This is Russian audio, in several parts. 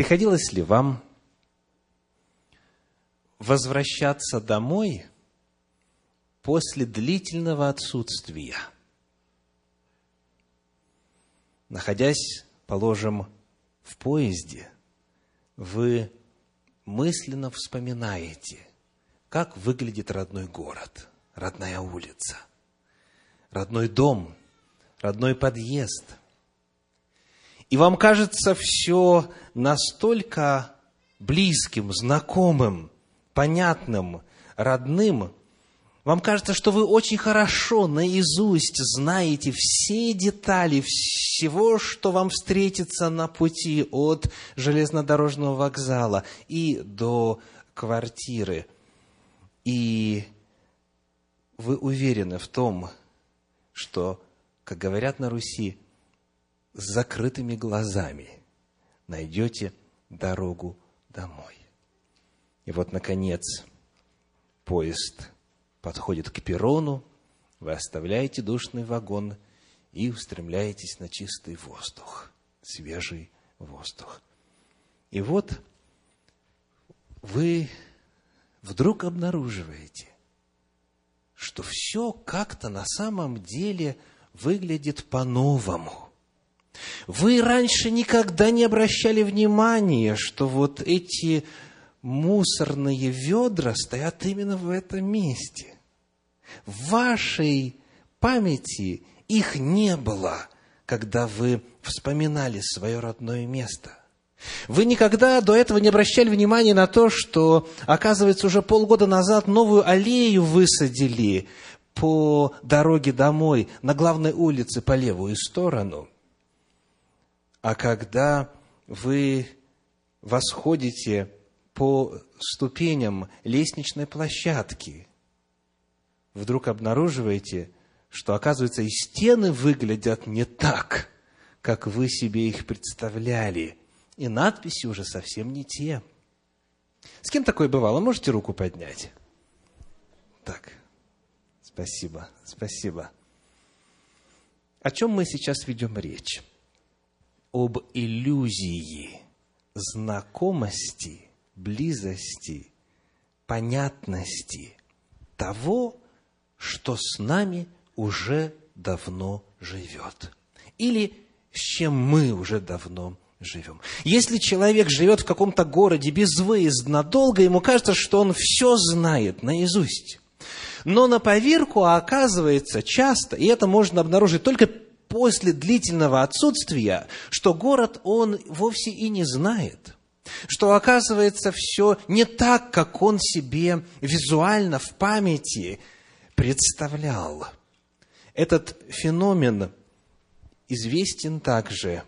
Приходилось ли вам возвращаться домой после длительного отсутствия? Находясь, положим, в поезде, вы мысленно вспоминаете, как выглядит родной город, родная улица, родной дом, родной подъезд. И вам кажется все настолько близким, знакомым, понятным, родным, вам кажется, что вы очень хорошо наизусть знаете все детали всего, что вам встретится на пути от железнодорожного вокзала и до квартиры. И вы уверены в том, что, как говорят на Руси, с закрытыми глазами найдете дорогу домой. И вот, наконец, поезд подходит к перрону, вы оставляете душный вагон и устремляетесь на чистый воздух, свежий воздух. И вот вы вдруг обнаруживаете, что все как-то на самом деле выглядит по-новому. Вы раньше никогда не обращали внимания, что вот эти мусорные ведра стоят именно в этом месте. В вашей памяти их не было, когда вы вспоминали свое родное место. Вы никогда до этого не обращали внимания на то, что, оказывается, уже полгода назад новую аллею высадили по дороге домой на главной улице по левую сторону. А когда вы восходите по ступеням лестничной площадки, вдруг обнаруживаете, что, оказывается, и стены выглядят не так, как вы себе их представляли, и надписи уже совсем не те. С кем такое бывало? Можете руку поднять? Так, спасибо, спасибо. О чем мы сейчас ведем речь? Об иллюзии знакомости – близости, понятности того, что с нами уже давно живет. Или с чем мы уже давно живем. Если человек живет в каком-то городе безвыездно долго, ему кажется, что он все знает наизусть. Но на поверку оказывается часто, и это можно обнаружить только после длительного отсутствия, что город он вовсе и не знает – что оказывается все не так, как он себе визуально в памяти представлял. Этот феномен известен также,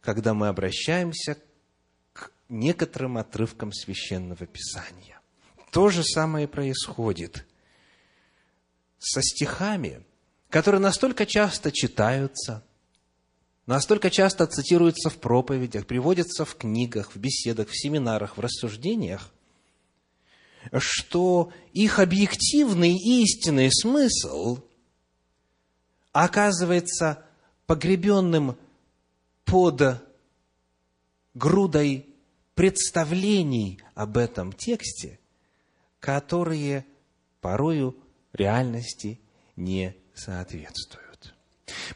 когда мы обращаемся к некоторым отрывкам священного писания. То же самое происходит со стихами, которые настолько часто читаются – настолько часто цитируются в проповедях, приводятся в книгах, в беседах, в семинарах, в рассуждениях, что их объективный истинный смысл оказывается погребенным под грудой представлений об этом тексте, которые порою реальности не соответствуют.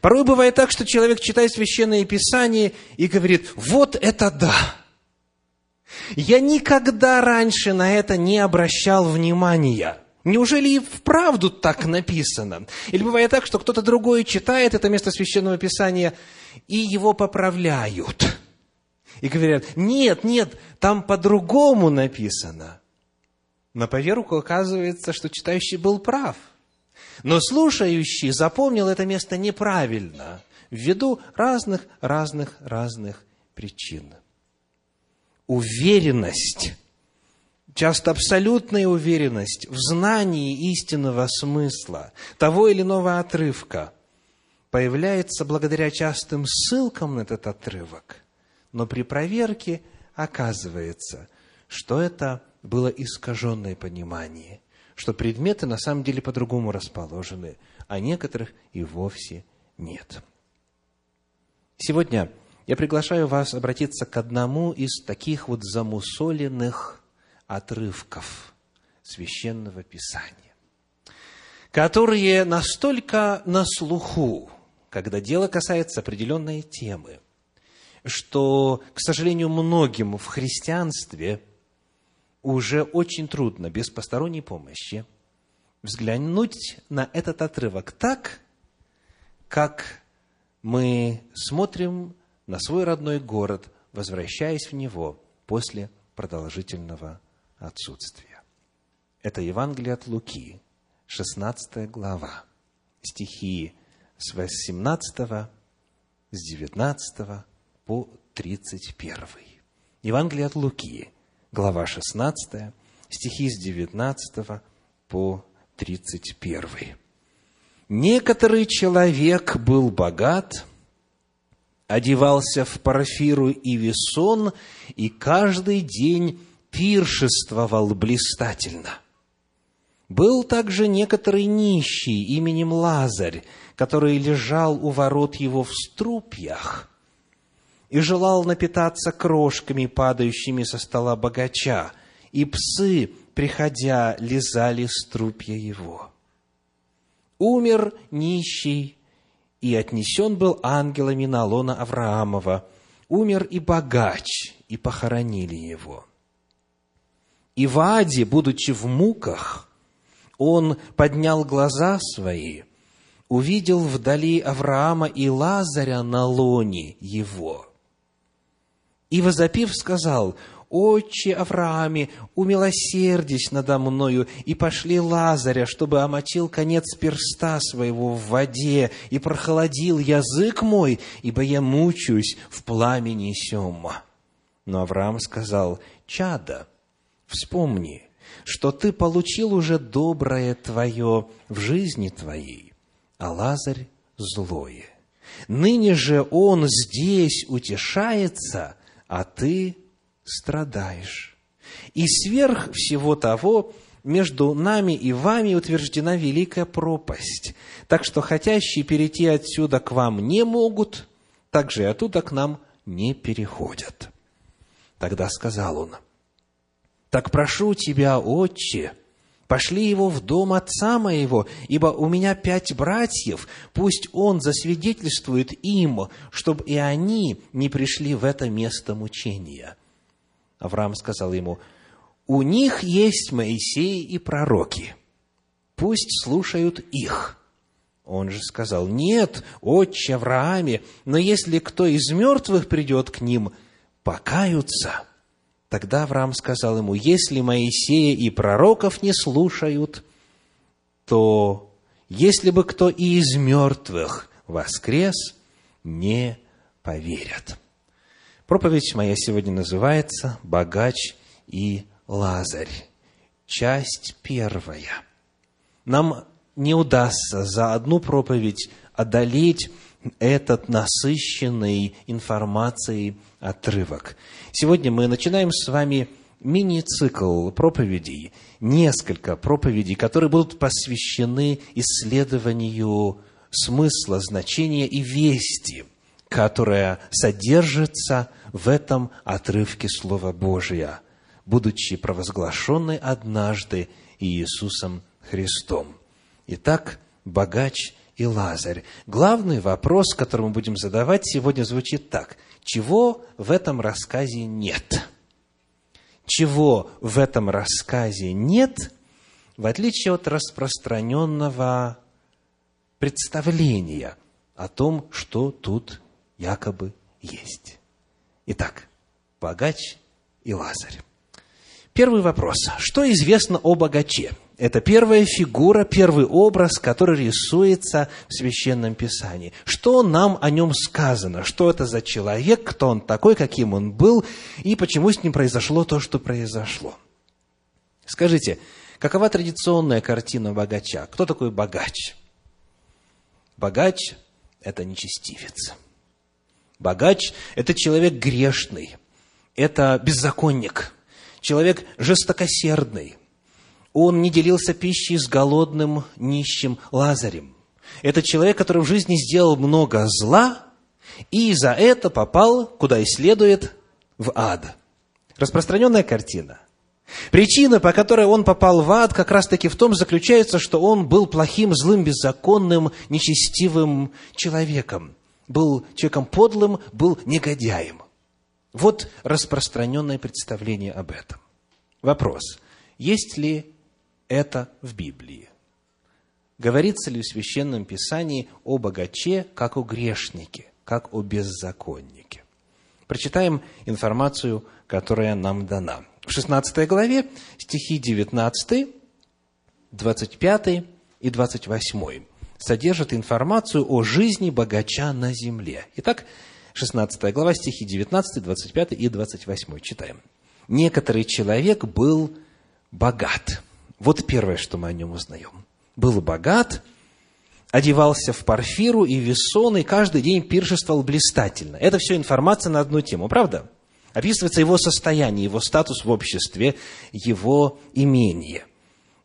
Порой бывает так, что человек читает Священное Писание и говорит, вот это да! Я никогда раньше на это не обращал внимания. Неужели и вправду так написано? Или бывает так, что кто-то другой читает это место Священного Писания и его поправляют. И говорят, нет, нет, там по-другому написано. На поверку оказывается, что читающий был прав – но слушающий запомнил это место неправильно, ввиду разных, разных, разных причин. Уверенность, часто абсолютная уверенность в знании истинного смысла того или иного отрывка появляется благодаря частым ссылкам на этот отрывок, но при проверке оказывается, что это было искаженное понимание – что предметы на самом деле по-другому расположены, а некоторых и вовсе нет. Сегодня я приглашаю вас обратиться к одному из таких вот замусоленных отрывков Священного Писания, которые настолько на слуху, когда дело касается определенной темы, что, к сожалению, многим в христианстве уже очень трудно без посторонней помощи взглянуть на этот отрывок так, как мы смотрим на свой родной город, возвращаясь в него после продолжительного отсутствия. Это Евангелие от Луки, 16 глава, стихи с 18, с 19 по 31. Евангелие от Луки, глава 16, стихи с 19 по 31. Некоторый человек был богат – одевался в парфиру и весон, и каждый день пиршествовал блистательно. Был также некоторый нищий именем Лазарь, который лежал у ворот его в струпьях и желал напитаться крошками, падающими со стола богача, и псы, приходя, лизали струпья его. Умер нищий и отнесен был ангелами на лона Авраамова. Умер и богач, и похоронили его. И в Аде, будучи в муках, он поднял глаза свои, увидел вдали Авраама и Лазаря на лоне его. И, возопив, сказал, «Отче Аврааме, умилосердись надо мною, и пошли Лазаря, чтобы омочил конец перста своего в воде, и прохладил язык мой, ибо я мучаюсь в пламени сема». Но Авраам сказал, «Чада, вспомни, что ты получил уже доброе твое в жизни твоей, а Лазарь злое. Ныне же он здесь утешается, а ты страдаешь. И сверх всего того, между нами и вами утверждена великая пропасть. Так что хотящие перейти отсюда к вам не могут, так же и оттуда к нам не переходят. Тогда сказал он, «Так прошу тебя, отче, пошли его в дом отца моего, ибо у меня пять братьев, пусть он засвидетельствует им, чтобы и они не пришли в это место мучения». Авраам сказал ему, у них есть Моисей и пророки, пусть слушают их. Он же сказал, нет, отче Аврааме, но если кто из мертвых придет к ним, покаются. Тогда Авраам сказал ему, если Моисея и пророков не слушают, то если бы кто и из мертвых воскрес, не поверят. Проповедь моя сегодня называется «Богач и Лазарь». Часть первая. Нам не удастся за одну проповедь одолеть этот насыщенный информацией отрывок. Сегодня мы начинаем с вами мини-цикл проповедей, несколько проповедей, которые будут посвящены исследованию смысла, значения и вести – которая содержится в этом отрывке Слова Божия, будучи провозглашенной однажды Иисусом Христом. Итак, богач и Лазарь. Главный вопрос, который мы будем задавать сегодня, звучит так. Чего в этом рассказе нет? Чего в этом рассказе нет, в отличие от распространенного представления о том, что тут якобы есть. Итак, богач и Лазарь. Первый вопрос. Что известно о богаче? Это первая фигура, первый образ, который рисуется в Священном Писании. Что нам о нем сказано? Что это за человек? Кто он такой? Каким он был? И почему с ним произошло то, что произошло? Скажите, какова традиционная картина богача? Кто такой богач? Богач – это нечестивец – Богач – это человек грешный, это беззаконник, человек жестокосердный. Он не делился пищей с голодным, нищим Лазарем. Это человек, который в жизни сделал много зла и за это попал, куда и следует, в ад. Распространенная картина. Причина, по которой он попал в ад, как раз-таки в том заключается, что он был плохим, злым, беззаконным, нечестивым человеком. Был человеком подлым, был негодяем. Вот распространенное представление об этом. Вопрос. Есть ли это в Библии? Говорится ли в Священном Писании о богаче, как о грешнике, как о беззаконнике? Прочитаем информацию, которая нам дана. В 16 главе стихи 19, 25 и 28 содержат информацию о жизни богача на земле. Итак, 16 глава, стихи 19, 25 и 28. Читаем. «Некоторый человек был богат». Вот первое, что мы о нем узнаем. Был богат, одевался в парфиру и весон, и каждый день пиршествовал блистательно. Это все информация на одну тему, правда? Описывается его состояние, его статус в обществе, его имение.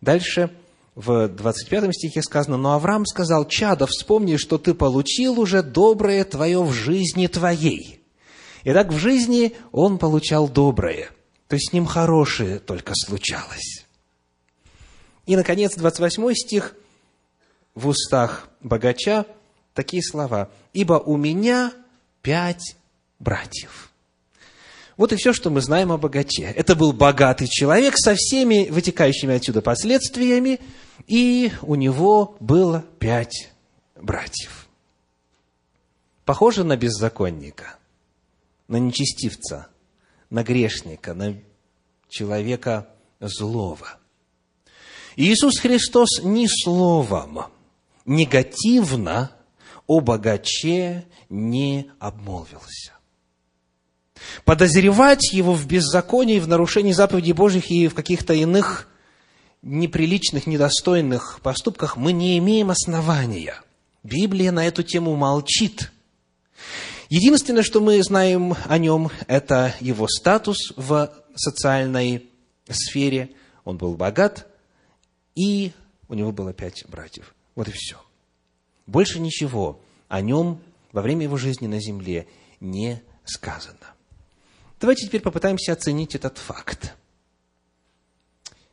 Дальше в 25 стихе сказано, «Но Авраам сказал, «Чадо, вспомни, что ты получил уже доброе твое в жизни твоей». Итак, в жизни он получал доброе, то есть с ним хорошее только случалось. И, наконец, 28 стих в устах богача такие слова. «Ибо у меня пять братьев». Вот и все, что мы знаем о богаче. Это был богатый человек со всеми вытекающими отсюда последствиями, и у него было пять братьев. Похоже на беззаконника, на нечестивца, на грешника, на человека злого. Иисус Христос ни словом негативно о богаче не обмолвился. Подозревать его в беззаконии, в нарушении заповедей Божьих и в каких-то иных неприличных, недостойных поступках мы не имеем основания. Библия на эту тему молчит. Единственное, что мы знаем о нем, это его статус в социальной сфере. Он был богат, и у него было пять братьев. Вот и все. Больше ничего о нем во время его жизни на земле не сказано. Давайте теперь попытаемся оценить этот факт.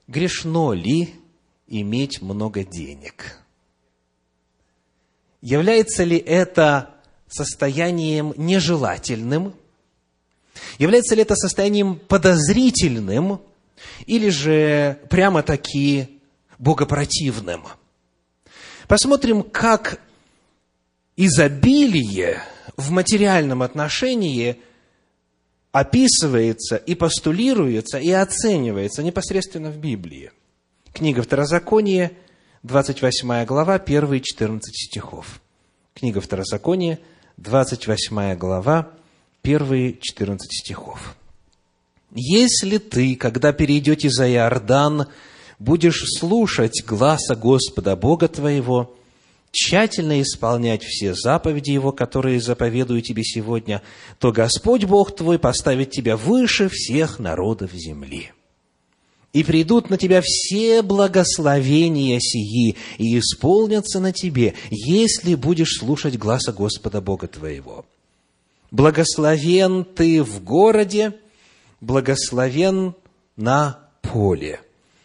Грешно ли иметь много денег? Является ли это состоянием нежелательным? Является ли это состоянием подозрительным? Или же прямо-таки богопротивным? Посмотрим, как изобилие в материальном отношении описывается и постулируется и оценивается непосредственно в Библии. Книга Второзакония, 28 глава, 1 и 14 стихов. Книга Второзакония, 28 глава, 1 и 14 стихов. «Если ты, когда перейдете за Иордан, будешь слушать гласа Господа Бога твоего, тщательно исполнять все заповеди Его, которые заповедую тебе сегодня, то Господь Бог твой поставит тебя выше всех народов земли. И придут на тебя все благословения сии, и исполнятся на тебе, если будешь слушать гласа Господа Бога твоего. Благословен ты в городе, благословен на поле.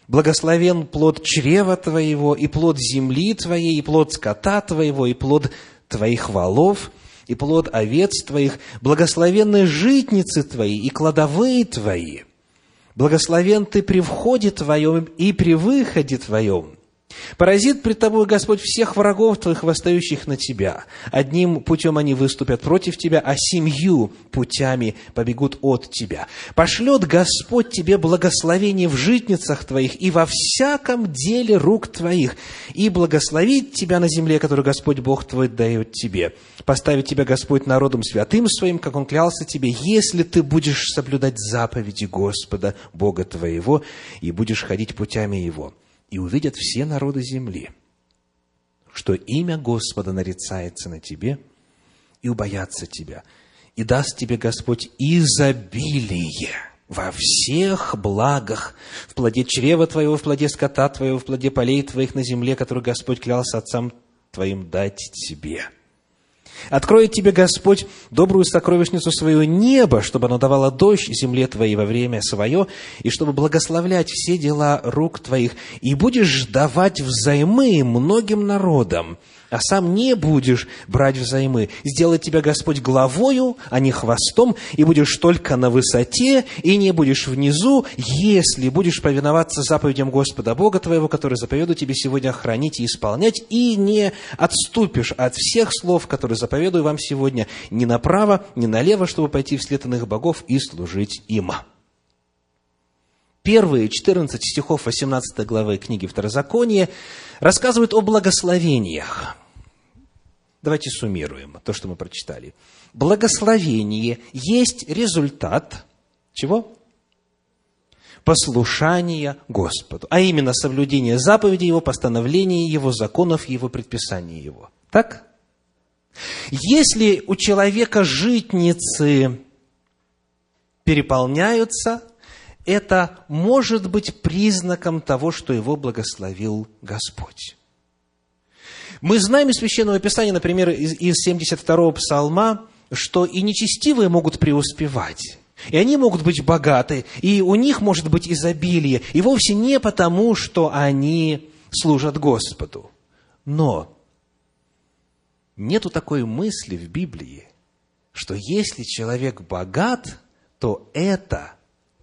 Благословен плод чрева твоего, и плод земли твоей, и плод скота твоего, и плод твоих валов, и плод овец твоих, благословенны житницы твои и кладовые твои. Благословен ты при входе твоем и при выходе твоем. Поразит пред тобой Господь всех врагов твоих, восстающих на тебя. Одним путем они выступят против тебя, а семью путями побегут от тебя. Пошлет Господь тебе благословение в житницах твоих и во всяком деле рук твоих, и благословит тебя на земле, которую Господь Бог твой дает тебе. Поставит тебя Господь народом святым своим, как Он клялся тебе, если ты будешь соблюдать заповеди Господа, Бога твоего, и будешь ходить путями Его и увидят все народы земли, что имя Господа нарицается на тебе, и убоятся тебя, и даст тебе Господь изобилие во всех благах, в плоде чрева твоего, в плоде скота твоего, в плоде полей твоих на земле, который Господь клялся отцам твоим дать тебе. Откроет тебе Господь добрую сокровищницу свою небо, чтобы оно давало дождь земле твоей во время свое, и чтобы благословлять все дела рук твоих, и будешь давать взаймы многим народам, а сам не будешь брать взаймы. Сделает тебя Господь главою, а не хвостом, и будешь только на высоте, и не будешь внизу, если будешь повиноваться заповедям Господа Бога твоего, который заповедую тебе сегодня хранить и исполнять, и не отступишь от всех слов, которые заповедую вам сегодня, ни направо, ни налево, чтобы пойти вслед иных богов и служить им. Первые 14 стихов 18 главы книги Второзакония рассказывают о благословениях. Давайте суммируем то, что мы прочитали. Благословение есть результат чего? Послушания Господу, а именно соблюдение заповедей Его, постановления Его, законов Его, предписаний Его. Так? Если у человека житницы переполняются, это может быть признаком того, что его благословил Господь. Мы знаем из Священного Писания, например, из 72-го псалма, что и нечестивые могут преуспевать. И они могут быть богаты, и у них может быть изобилие. И вовсе не потому, что они служат Господу. Но нету такой мысли в Библии, что если человек богат, то это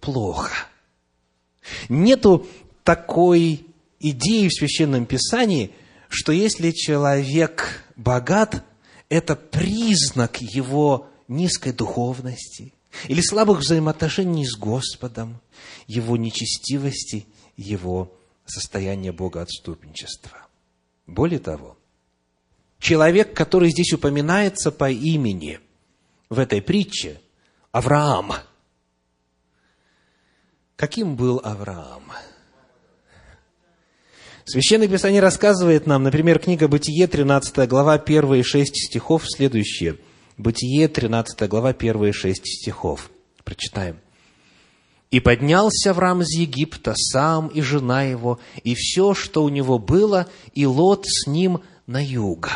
плохо. Нету такой идеи в Священном Писании, что если человек богат, это признак его низкой духовности или слабых взаимоотношений с Господом, его нечестивости, его состояния богоотступничества. Более того, человек, который здесь упоминается по имени в этой притче, Авраам – Каким был Авраам? Священное Писание рассказывает нам, например, книга Бытие, 13 глава, первые шесть стихов, следующие. Бытие, 13 глава, первые шесть стихов. Прочитаем. «И поднялся Авраам из Египта, сам и жена его, и все, что у него было, и Лот с ним на юг.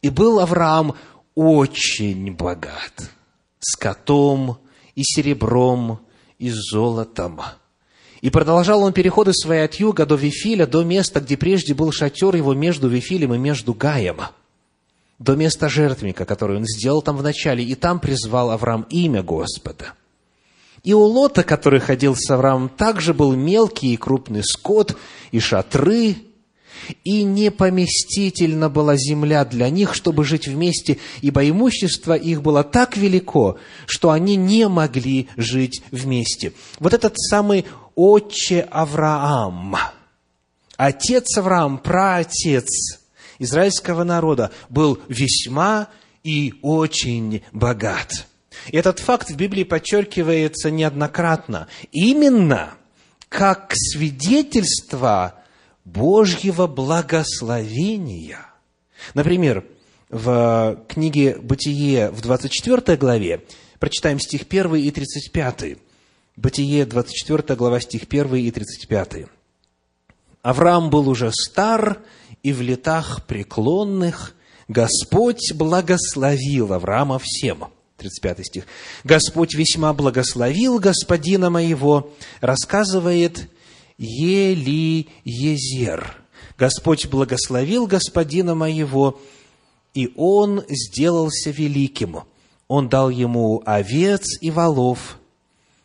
И был Авраам очень богат, скотом и серебром, и золотом. И продолжал он переходы свои от юга до Вифиля, до места, где прежде был шатер его между Вифилем и между Гаем, до места жертвника, который он сделал там вначале, и там призвал Авраам имя Господа. И у Лота, который ходил с Авраамом, также был мелкий и крупный скот, и шатры, и непоместительна была земля для них, чтобы жить вместе, ибо имущество их было так велико, что они не могли жить вместе. Вот этот самый отче Авраам, отец Авраам, праотец израильского народа, был весьма и очень богат. И этот факт в Библии подчеркивается неоднократно. Именно как свидетельство Божьего благословения. Например, в книге «Бытие» в 24 главе, прочитаем стих 1 и 35. Бытие, 24 глава, стих 1 и 35. Авраам был уже стар и в летах преклонных. Господь благословил Авраама всем. 35 стих. Господь весьма благословил господина моего, рассказывает Елиезер. Господь благословил господина моего, и он сделался великим. Он дал ему овец и волов,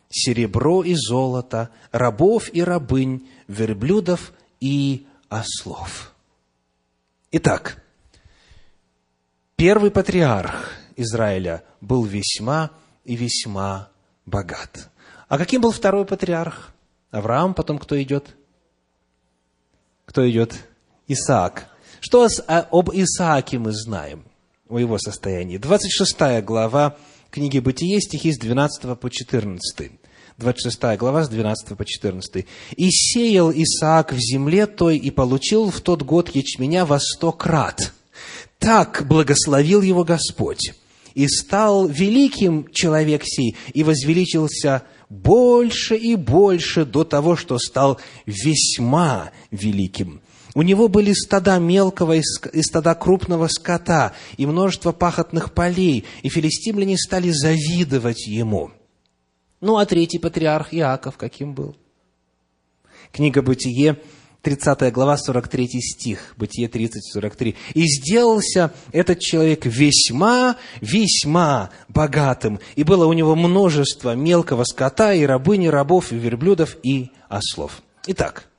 серебро и золото, рабов и рабынь, верблюдов и ослов. Итак, первый патриарх Израиля был весьма и весьма богат. А каким был второй патриарх? Авраам, потом кто идет? Кто идет? Исаак. Что а, об Исааке мы знаем, о его состоянии? 26 глава книги Бытие, стихи с 12 по 14. 26 глава с 12 по 14. «И сеял Исаак в земле той, и получил в тот год ячменя во сто крат. Так благословил его Господь. И стал великим человек сей, и возвеличился больше и больше до того, что стал весьма великим. У него были стада мелкого и стада крупного скота, и множество пахотных полей, и филистимляне стали завидовать ему. Ну, а третий патриарх Иаков каким был? Книга «Бытие», 30 глава, 43 стих, Бытие 30, 43. «И сделался этот человек весьма, весьма богатым, и было у него множество мелкого скота, и рабыни, рабов, и верблюдов, и ослов». Итак,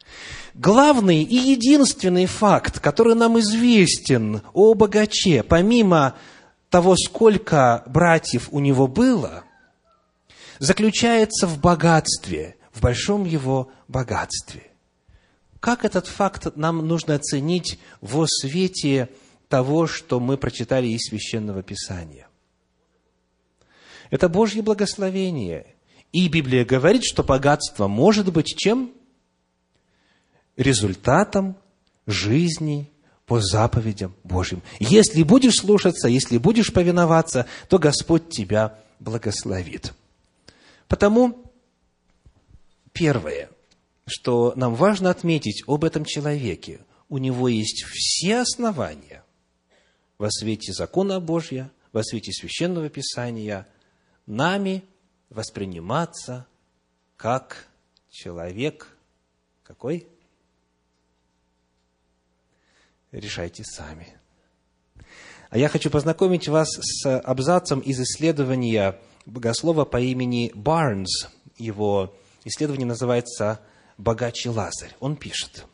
главный и единственный факт, который нам известен о богаче, помимо того, сколько братьев у него было, заключается в богатстве, в большом его богатстве – как этот факт нам нужно оценить во свете того, что мы прочитали из Священного Писания? Это Божье благословение. И Библия говорит, что богатство может быть чем? Результатом жизни по заповедям Божьим. Если будешь слушаться, если будешь повиноваться, то Господь тебя благословит. Потому, первое, что нам важно отметить об этом человеке. У него есть все основания во свете закона Божья, во свете священного писания, нами восприниматься как человек какой? Решайте сами. А я хочу познакомить вас с абзацем из исследования богослова по имени Барнс. Его исследование называется богаче Лазарь. Он пишет,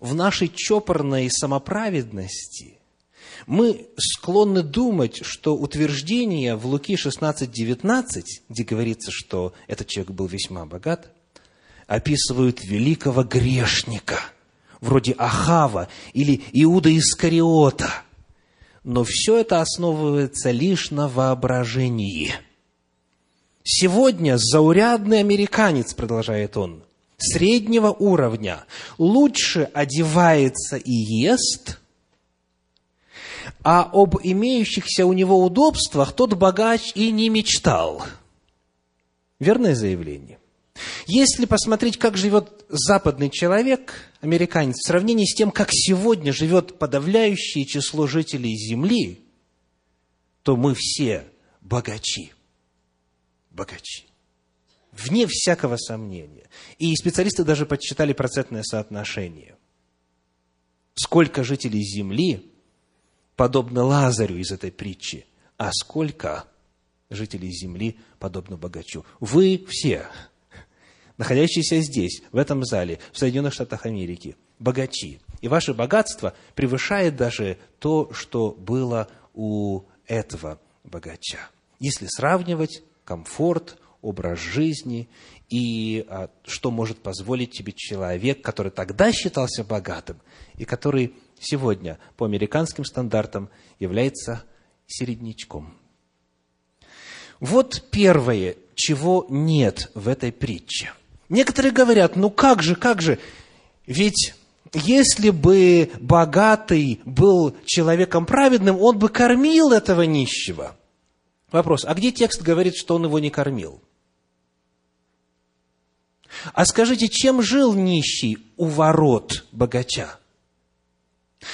в нашей чопорной самоправедности мы склонны думать, что утверждение в Луки 16:19, где говорится, что этот человек был весьма богат, описывают великого грешника, вроде Ахава или Иуда Искариота. Но все это основывается лишь на воображении – Сегодня заурядный американец, продолжает он, среднего уровня, лучше одевается и ест, а об имеющихся у него удобствах тот богач и не мечтал. Верное заявление. Если посмотреть, как живет западный человек, американец, в сравнении с тем, как сегодня живет подавляющее число жителей Земли, то мы все богачи богачи. Вне всякого сомнения. И специалисты даже подсчитали процентное соотношение. Сколько жителей Земли подобно Лазарю из этой притчи, а сколько жителей Земли подобно богачу. Вы все, находящиеся здесь, в этом зале, в Соединенных Штатах Америки, богачи. И ваше богатство превышает даже то, что было у этого богача. Если сравнивать комфорт, образ жизни и а, что может позволить тебе человек, который тогда считался богатым и который сегодня по американским стандартам является середнячком. Вот первое, чего нет в этой притче. Некоторые говорят, ну как же, как же, ведь если бы богатый был человеком праведным, он бы кормил этого нищего – Вопрос, а где текст говорит, что он его не кормил? А скажите, чем жил нищий у ворот богача?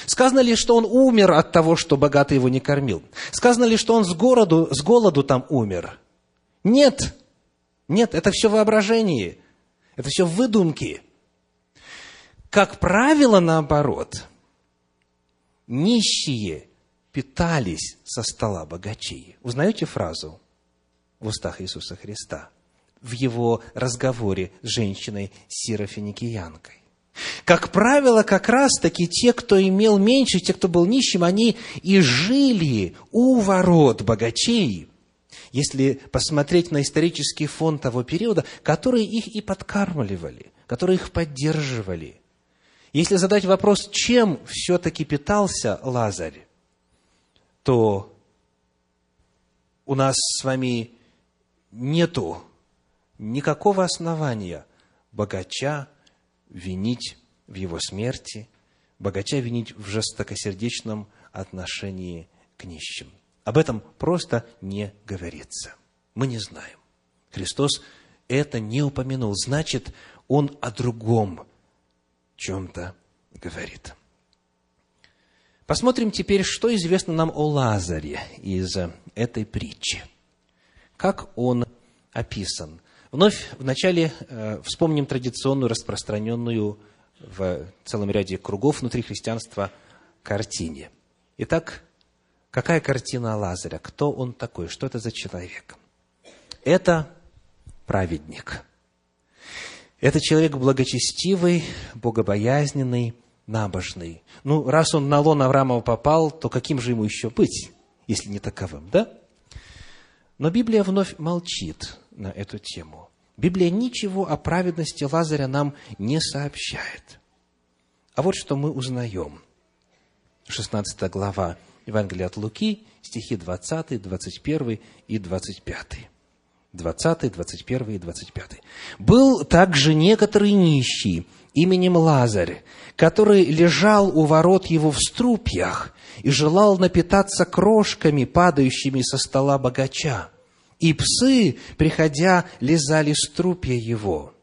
Сказано ли, что он умер от того, что богатый его не кормил? Сказано ли, что он с, городу, с голоду там умер? Нет. Нет, это все воображение. Это все выдумки. Как правило, наоборот, нищие питались со стола богачей. Узнаете фразу в устах Иисуса Христа в его разговоре с женщиной Сирофиникиянкой? Как правило, как раз-таки те, кто имел меньше, те, кто был нищим, они и жили у ворот богачей, если посмотреть на исторический фон того периода, которые их и подкармливали, которые их поддерживали. Если задать вопрос, чем все-таки питался Лазарь, то у нас с вами нету никакого основания богача винить в его смерти, богача винить в жестокосердечном отношении к нищим. Об этом просто не говорится. Мы не знаем. Христос это не упомянул. Значит, Он о другом чем-то говорит. Посмотрим теперь, что известно нам о Лазаре из этой притчи. Как он описан. Вновь вначале э, вспомним традиционную, распространенную в целом ряде кругов внутри христианства картине. Итак, какая картина Лазаря? Кто он такой? Что это за человек? Это праведник. Это человек благочестивый, богобоязненный, набожный. Ну, раз он на лон Авраамова попал, то каким же ему еще быть, если не таковым, да? Но Библия вновь молчит на эту тему. Библия ничего о праведности Лазаря нам не сообщает. А вот что мы узнаем. 16 глава Евангелия от Луки, стихи 20, 21 и 25. 20, 21 и 25. «Был также некоторый нищий именем Лазарь, который лежал у ворот его в струпьях и желал напитаться крошками, падающими со стола богача. И псы, приходя, лизали струпья его».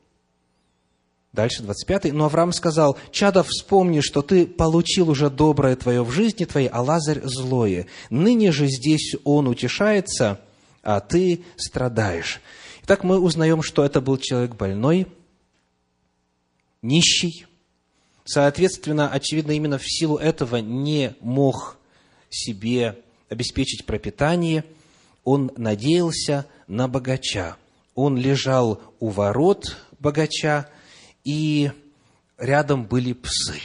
Дальше, 25. «Но Авраам сказал, «Чадо, вспомни, что ты получил уже доброе твое в жизни твоей, а Лазарь злое. Ныне же здесь он утешается, а ты страдаешь. Итак, мы узнаем, что это был человек больной, нищий. Соответственно, очевидно, именно в силу этого не мог себе обеспечить пропитание. Он надеялся на богача. Он лежал у ворот богача, и рядом были псы.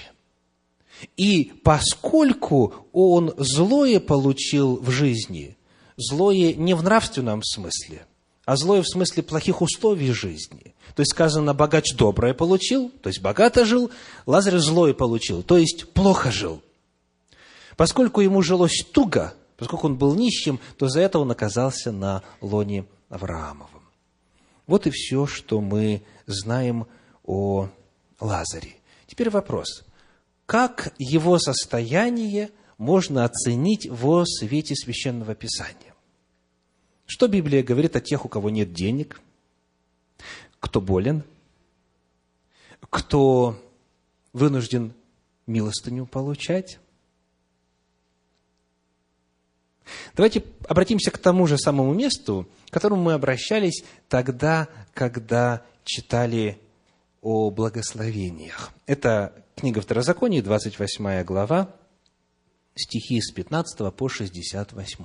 И поскольку он злое получил в жизни – злое не в нравственном смысле, а злое в смысле плохих условий жизни. То есть сказано, богач доброе получил, то есть богато жил, Лазарь злое получил, то есть плохо жил. Поскольку ему жилось туго, поскольку он был нищим, то за это он оказался на лоне Авраамовом. Вот и все, что мы знаем о Лазаре. Теперь вопрос. Как его состояние можно оценить во свете Священного Писания? Что Библия говорит о тех, у кого нет денег, кто болен, кто вынужден милостыню получать? Давайте обратимся к тому же самому месту, к которому мы обращались тогда, когда читали о благословениях. Это книга Второзакония, 28 глава, стихи с 15 по 68.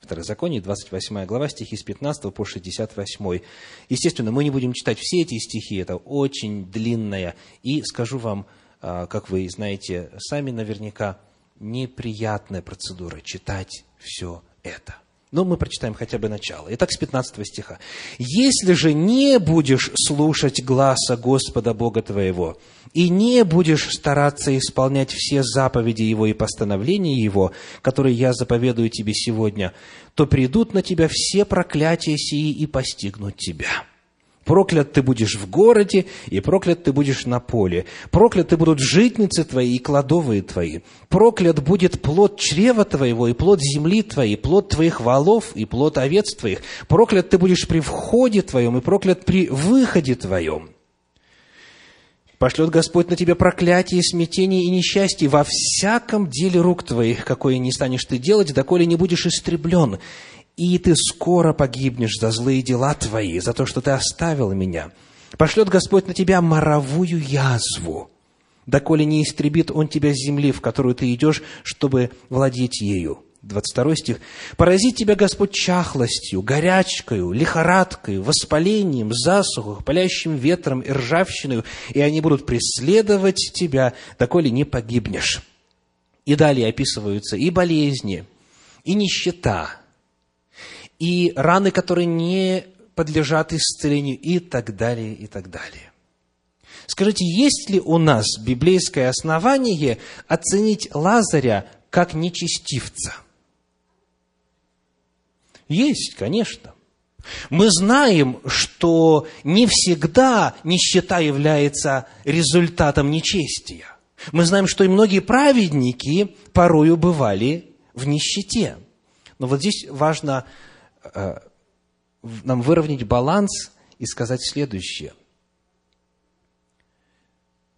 Второзаконие, 28 глава, стихи с 15 по 68. Естественно, мы не будем читать все эти стихи, это очень длинная. И скажу вам, а, как вы знаете сами наверняка, неприятная процедура читать все это – но мы прочитаем хотя бы начало. Итак, с 15 стиха. «Если же не будешь слушать гласа Господа Бога твоего, и не будешь стараться исполнять все заповеди Его и постановления Его, которые я заповедую тебе сегодня, то придут на тебя все проклятия сии и постигнут тебя». Проклят ты будешь в городе, и проклят ты будешь на поле. Прокляты будут житницы твои и кладовые твои. Проклят будет плод чрева твоего, и плод земли твоей, плод твоих валов, и плод овец твоих. Проклят ты будешь при входе твоем, и проклят при выходе твоем. Пошлет Господь на тебя проклятие, смятение и несчастье во всяком деле рук твоих, какое не станешь ты делать, доколе не будешь истреблен и ты скоро погибнешь за злые дела твои, за то, что ты оставил меня. Пошлет Господь на тебя моровую язву, доколе не истребит Он тебя с земли, в которую ты идешь, чтобы владеть ею. 22 стих. «Поразит тебя Господь чахлостью, горячкою, лихорадкою, воспалением, засухой, палящим ветром и ржавчиной, и они будут преследовать тебя, доколе не погибнешь». И далее описываются и болезни, и нищета, и раны, которые не подлежат исцелению, и так далее, и так далее. Скажите, есть ли у нас библейское основание оценить Лазаря как нечестивца? Есть, конечно. Мы знаем, что не всегда нищета является результатом нечестия. Мы знаем, что и многие праведники порою бывали в нищете. Но вот здесь важно Э, нам выровнять баланс и сказать следующее.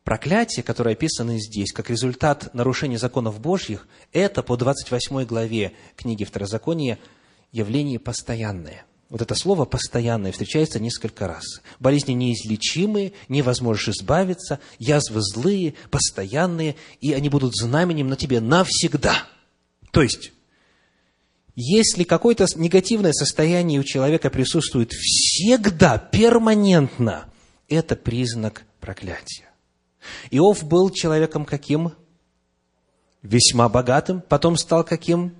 проклятия, которые описаны здесь, как результат нарушения законов Божьих, это по 28 главе книги Второзакония явление постоянное. Вот это слово «постоянное» встречается несколько раз. Болезни неизлечимые, невозможно избавиться, язвы злые, постоянные, и они будут знаменем на тебе навсегда. То есть, если какое-то негативное состояние у человека присутствует всегда, перманентно, это признак проклятия. Иов был человеком каким? Весьма богатым, потом стал каким?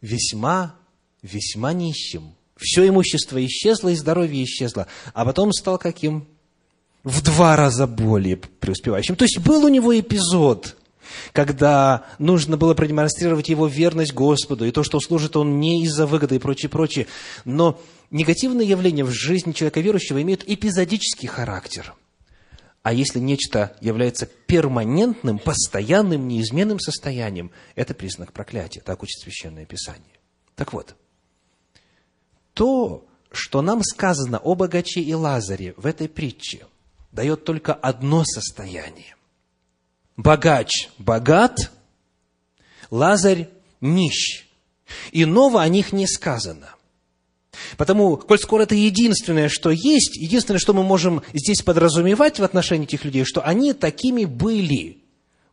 Весьма, весьма нищим. Все имущество исчезло, и здоровье исчезло. А потом стал каким? В два раза более преуспевающим. То есть был у него эпизод, когда нужно было продемонстрировать его верность Господу, и то, что служит он не из-за выгоды и прочее, прочее. Но негативные явления в жизни человека верующего имеют эпизодический характер. А если нечто является перманентным, постоянным, неизменным состоянием, это признак проклятия. Так учит Священное Писание. Так вот, то, что нам сказано о богаче и Лазаре в этой притче, дает только одно состояние богач богат, Лазарь нищ. Иного о них не сказано. Потому, коль скоро это единственное, что есть, единственное, что мы можем здесь подразумевать в отношении этих людей, что они такими были.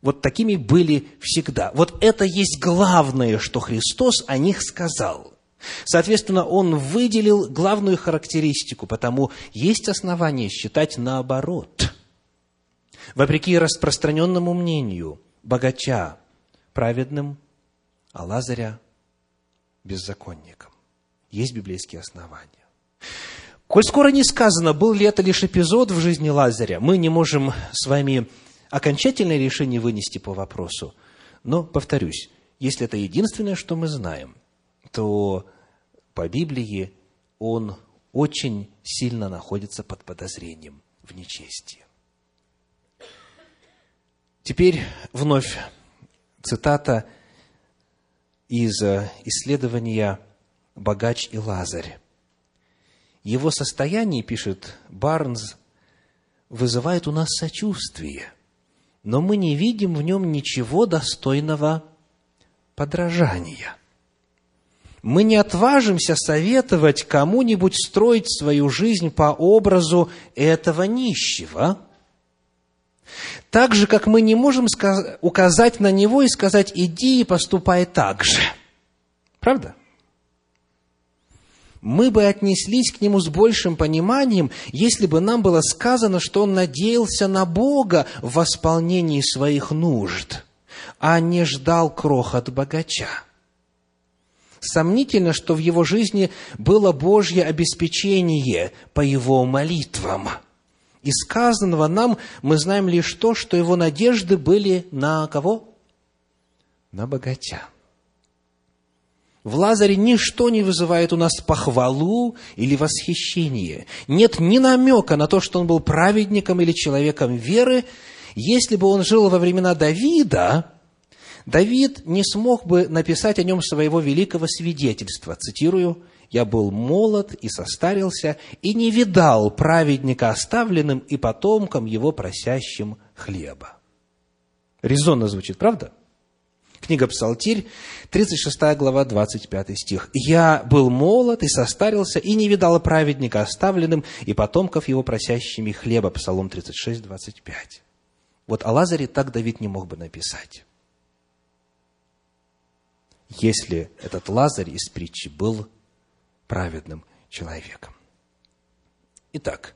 Вот такими были всегда. Вот это есть главное, что Христос о них сказал. Соответственно, Он выделил главную характеристику, потому есть основания считать наоборот – Вопреки распространенному мнению, богача праведным, а Лазаря беззаконником. Есть библейские основания. Коль скоро не сказано, был ли это лишь эпизод в жизни Лазаря, мы не можем с вами окончательное решение вынести по вопросу. Но, повторюсь, если это единственное, что мы знаем, то по Библии он очень сильно находится под подозрением в нечестии. Теперь вновь цитата из э, исследования «Богач и Лазарь». Его состояние, пишет Барнс, вызывает у нас сочувствие, но мы не видим в нем ничего достойного подражания. Мы не отважимся советовать кому-нибудь строить свою жизнь по образу этого нищего – так же, как мы не можем указать на него и сказать, иди и поступай так же. Правда? Мы бы отнеслись к нему с большим пониманием, если бы нам было сказано, что он надеялся на Бога в восполнении своих нужд, а не ждал крох от богача. Сомнительно, что в его жизни было Божье обеспечение по его молитвам – из сказанного нам мы знаем лишь то, что его надежды были на кого? На богатя. В Лазаре ничто не вызывает у нас похвалу или восхищение. Нет ни намека на то, что он был праведником или человеком веры. Если бы он жил во времена Давида, Давид не смог бы написать о нем своего великого свидетельства. Цитирую, я был молод и состарился, и не видал праведника оставленным и потомкам его просящим хлеба. Резонно звучит, правда? Книга Псалтирь, 36 глава, 25 стих. «Я был молод и состарился, и не видал праведника оставленным, и потомков его просящими хлеба». Псалом 36, 25. Вот о Лазаре так Давид не мог бы написать. Если этот Лазарь из притчи был праведным человеком. Итак,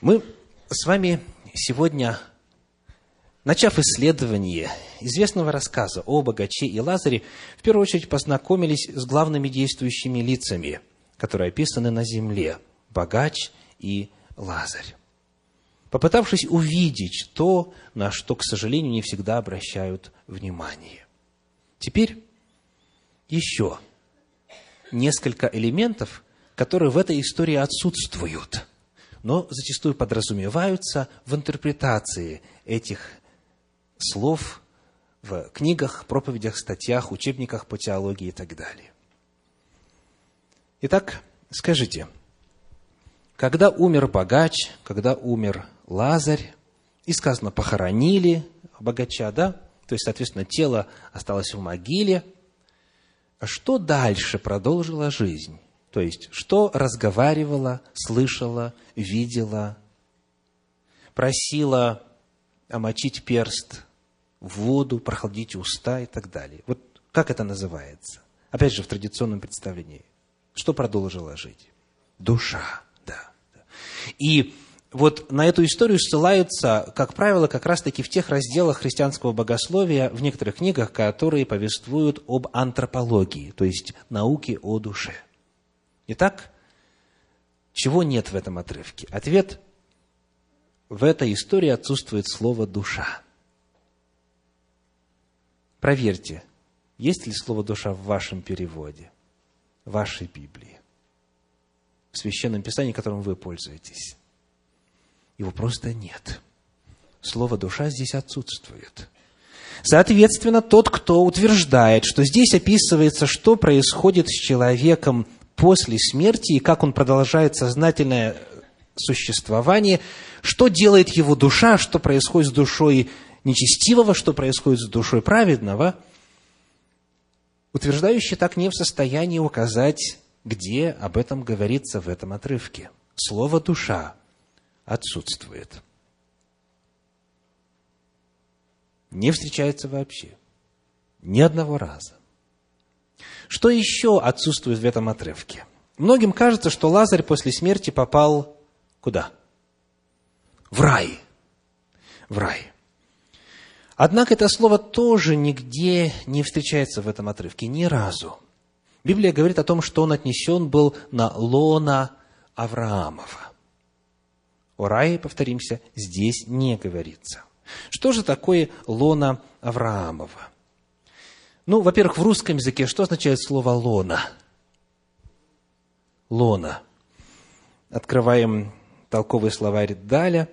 мы с вами сегодня, начав исследование известного рассказа о богаче и Лазаре, в первую очередь познакомились с главными действующими лицами, которые описаны на земле – богач и Лазарь попытавшись увидеть то, на что, к сожалению, не всегда обращают внимание. Теперь еще несколько элементов, которые в этой истории отсутствуют, но зачастую подразумеваются в интерпретации этих слов в книгах, проповедях, статьях, учебниках по теологии и так далее. Итак, скажите, когда умер богач, когда умер Лазарь, и сказано, похоронили богача, да? То есть, соответственно, тело осталось в могиле. А что дальше продолжила жизнь? То есть, что разговаривала, слышала, видела, просила омочить перст воду, прохладить уста и так далее. Вот как это называется? Опять же, в традиционном представлении. Что продолжила жить? Душа, да. И вот на эту историю ссылаются, как правило, как раз-таки в тех разделах христианского богословия, в некоторых книгах, которые повествуют об антропологии, то есть науке о душе. Итак, чего нет в этом отрывке? Ответ – в этой истории отсутствует слово «душа». Проверьте, есть ли слово «душа» в вашем переводе, в вашей Библии, в Священном Писании, которым вы пользуетесь. Его просто нет. Слово «душа» здесь отсутствует. Соответственно, тот, кто утверждает, что здесь описывается, что происходит с человеком после смерти и как он продолжает сознательное существование, что делает его душа, что происходит с душой нечестивого, что происходит с душой праведного, утверждающий так не в состоянии указать, где об этом говорится в этом отрывке. Слово «душа» отсутствует. Не встречается вообще. Ни одного раза. Что еще отсутствует в этом отрывке? Многим кажется, что Лазарь после смерти попал куда? В рай. В рай. Однако это слово тоже нигде не встречается в этом отрывке, ни разу. Библия говорит о том, что он отнесен был на лона Авраамова. О рае, повторимся, здесь не говорится. Что же такое лона Авраамова? Ну, во-первых, в русском языке что означает слово лона? Лона. Открываем толковый словарь Даля,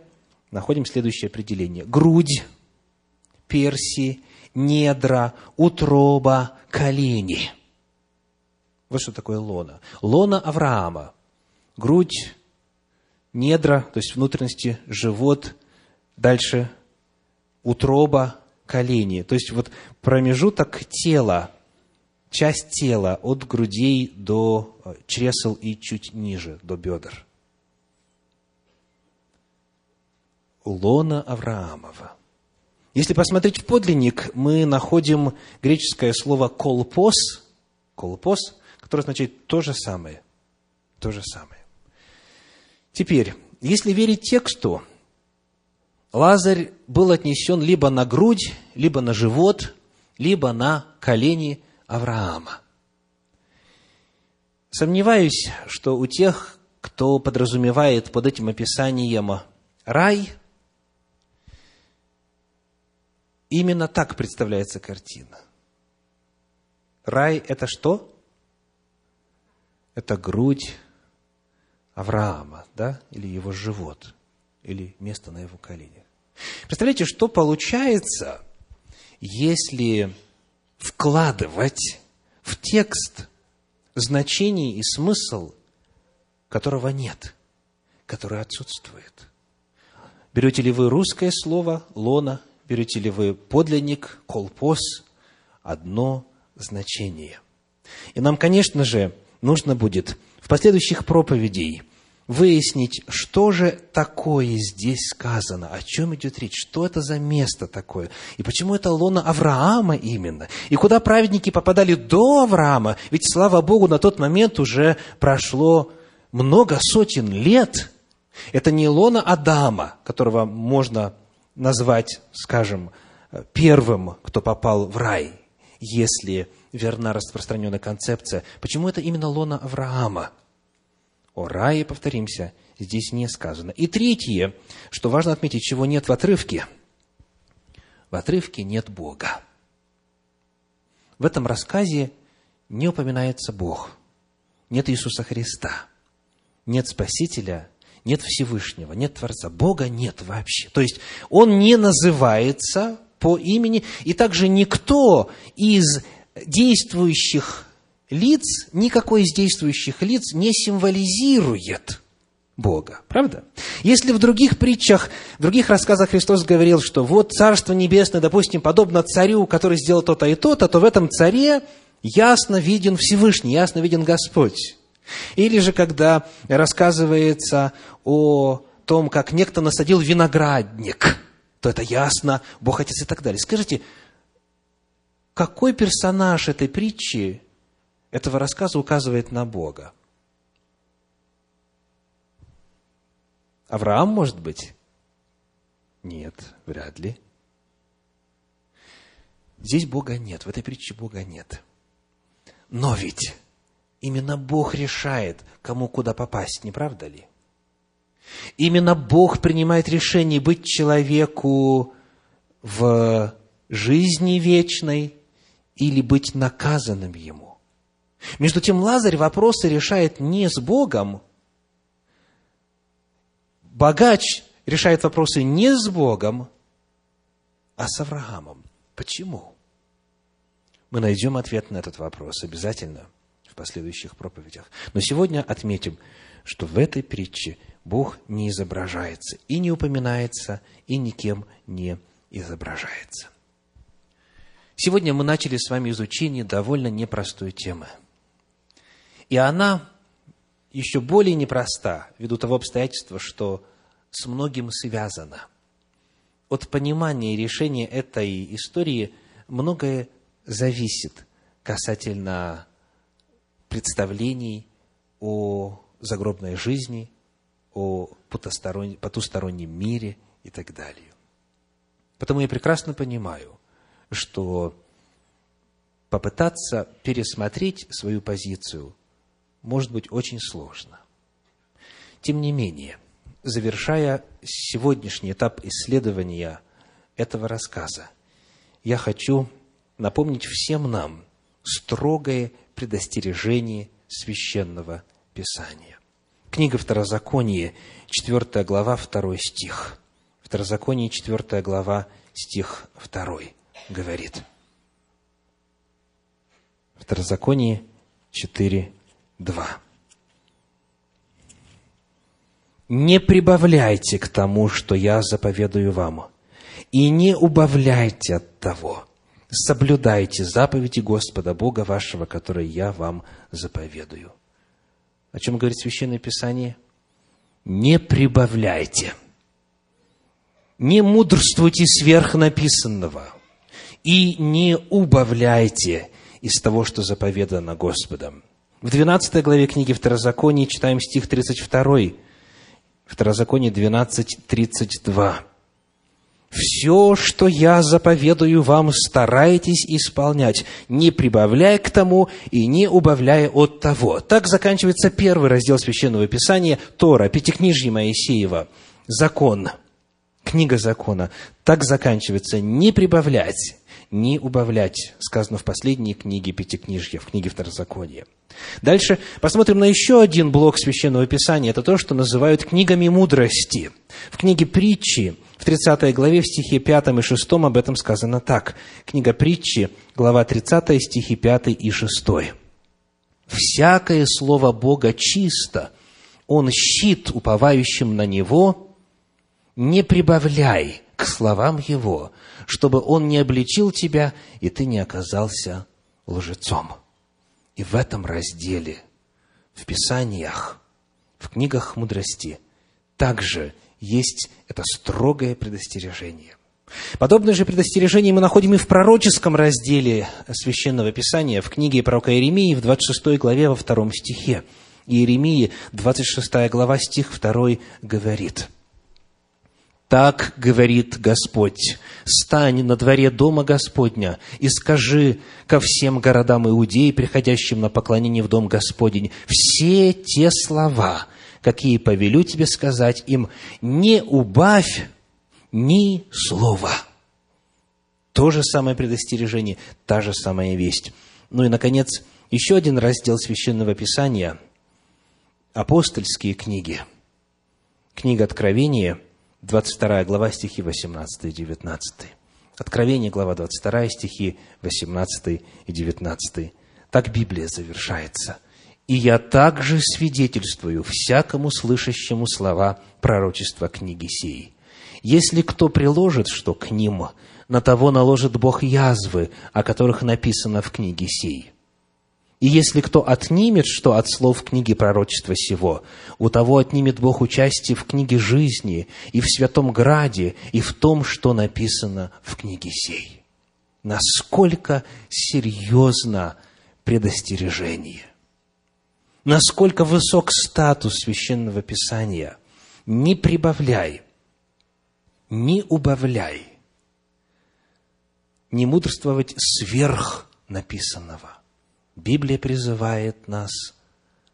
находим следующее определение. Грудь, перси, недра, утроба, колени. Вот что такое лона. Лона Авраама. Грудь, недра, то есть внутренности, живот, дальше утроба, колени. То есть вот промежуток тела, часть тела от грудей до э, чресел и чуть ниже, до бедер. Лона Авраамова. Если посмотреть в подлинник, мы находим греческое слово «колпос», «колпос», которое означает то же самое. То же самое. Теперь, если верить тексту, Лазарь был отнесен либо на грудь, либо на живот, либо на колени Авраама. Сомневаюсь, что у тех, кто подразумевает под этим описанием рай, именно так представляется картина. Рай – это что? Это грудь Авраама, да, или его живот, или место на его коленях. Представляете, что получается, если вкладывать в текст значение и смысл, которого нет, который отсутствует. Берете ли вы русское слово «лона», берете ли вы подлинник, колпос, одно значение. И нам, конечно же, нужно будет в последующих проповедей выяснить, что же такое здесь сказано, о чем идет речь, что это за место такое, и почему это лона Авраама именно, и куда праведники попадали до Авраама, ведь, слава Богу, на тот момент уже прошло много сотен лет. Это не лона Адама, которого можно назвать, скажем, первым, кто попал в рай, если верна распространенная концепция. Почему это именно лона Авраама? О рае, повторимся, здесь не сказано. И третье, что важно отметить, чего нет в отрывке. В отрывке нет Бога. В этом рассказе не упоминается Бог. Нет Иисуса Христа. Нет Спасителя, нет Всевышнего, нет Творца. Бога нет вообще. То есть, Он не называется по имени, и также никто из действующих лиц, никакой из действующих лиц не символизирует Бога. Правда? Если в других притчах, в других рассказах Христос говорил, что вот Царство Небесное, допустим, подобно царю, который сделал то-то и то-то, то в этом царе ясно виден Всевышний, ясно виден Господь. Или же, когда рассказывается о том, как некто насадил виноградник, то это ясно, Бог Отец и так далее. Скажите, какой персонаж этой притчи, этого рассказа указывает на Бога? Авраам, может быть? Нет, вряд ли. Здесь Бога нет, в этой притче Бога нет. Но ведь именно Бог решает, кому куда попасть, не правда ли? Именно Бог принимает решение быть человеку в жизни вечной или быть наказанным ему. Между тем Лазарь вопросы решает не с Богом, богач решает вопросы не с Богом, а с Авраамом. Почему? Мы найдем ответ на этот вопрос обязательно последующих проповедях. Но сегодня отметим, что в этой притче Бог не изображается и не упоминается, и никем не изображается. Сегодня мы начали с вами изучение довольно непростой темы. И она еще более непроста, ввиду того обстоятельства, что с многим связана. От понимания и решения этой истории многое зависит касательно представлений о загробной жизни, о потустороннем мире и так далее. Потому я прекрасно понимаю, что попытаться пересмотреть свою позицию может быть очень сложно. Тем не менее, завершая сегодняшний этап исследования этого рассказа, я хочу напомнить всем нам строгое предостережение священного Писания. Книга Второзаконие, 4 глава, 2 стих. Второзаконие, 4 глава, стих 2 говорит. Второзаконие 4, 2. «Не прибавляйте к тому, что я заповедую вам, и не убавляйте от того. Соблюдайте заповеди Господа Бога вашего, которые я вам заповедую». О чем говорит Священное Писание? Не прибавляйте. Не мудрствуйте сверх написанного – и не убавляйте из того, что заповедано Господом. В 12 главе книги Второзакония читаем стих 32. Второзаконие 12, 32. «Все, что я заповедую вам, старайтесь исполнять, не прибавляя к тому и не убавляя от того». Так заканчивается первый раздел Священного Писания, Тора, Пятикнижье Моисеева, закон, книга закона. Так заканчивается «не прибавлять не убавлять, сказано в последней книге Пятикнижья, в книге Второзакония. Дальше посмотрим на еще один блок Священного Писания. Это то, что называют книгами мудрости. В книге притчи, в 30 главе, в стихе 5 и 6 об этом сказано так. Книга притчи, глава 30, стихи 5 и 6. «Всякое слово Бога чисто, Он щит уповающим на Него, не прибавляй к словам Его, чтобы Он не обличил тебя, и ты не оказался лжецом. И в этом разделе, в Писаниях, в книгах мудрости, также есть это строгое предостережение. Подобное же предостережение мы находим и в пророческом разделе Священного Писания, в книге пророка Иеремии, в 26 главе, во втором стихе. Иеремии, 26 глава, стих 2 говорит – так говорит Господь, стань на дворе дома Господня и скажи ко всем городам Иудеи, приходящим на поклонение в дом Господень, все те слова, какие повелю тебе сказать им, не убавь ни слова. То же самое предостережение, та же самая весть. Ну и, наконец, еще один раздел Священного Писания – апостольские книги. Книга Откровения – 22 глава, стихи 18 и 19. Откровение, глава 22, стихи 18 и 19. Так Библия завершается. И я также свидетельствую всякому слышащему слова пророчества книги сей. Если кто приложит что к ним, на того наложит Бог язвы, о которых написано в книге сей. И если кто отнимет что от слов книги пророчества сего, у того отнимет Бог участие в книге жизни и в святом граде, и в том, что написано в книге сей. Насколько серьезно предостережение насколько высок статус священного писания. Не прибавляй, не убавляй, не мудрствовать сверх написанного. Библия призывает нас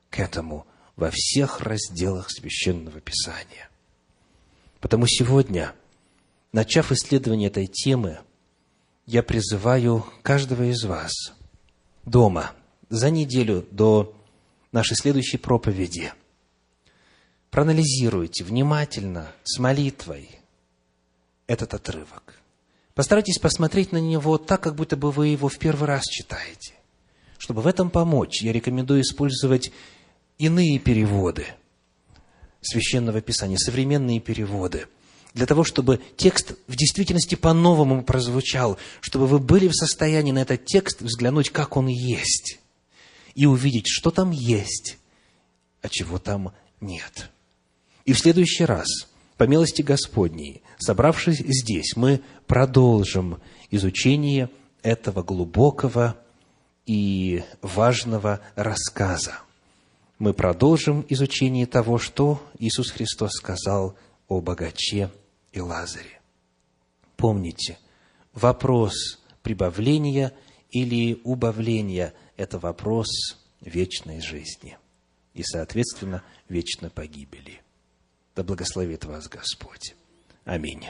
к этому во всех разделах священного писания. Потому сегодня, начав исследование этой темы, я призываю каждого из вас дома за неделю до нашей следующей проповеди. Проанализируйте внимательно, с молитвой, этот отрывок. Постарайтесь посмотреть на него так, как будто бы вы его в первый раз читаете. Чтобы в этом помочь, я рекомендую использовать иные переводы Священного Писания, современные переводы, для того, чтобы текст в действительности по-новому прозвучал, чтобы вы были в состоянии на этот текст взглянуть, как он есть и увидеть, что там есть, а чего там нет. И в следующий раз, по милости Господней, собравшись здесь, мы продолжим изучение этого глубокого и важного рассказа. Мы продолжим изучение того, что Иисус Христос сказал о богаче и Лазаре. Помните, вопрос прибавления или убавления – это вопрос вечной жизни и, соответственно, вечной погибели. Да благословит вас Господь. Аминь.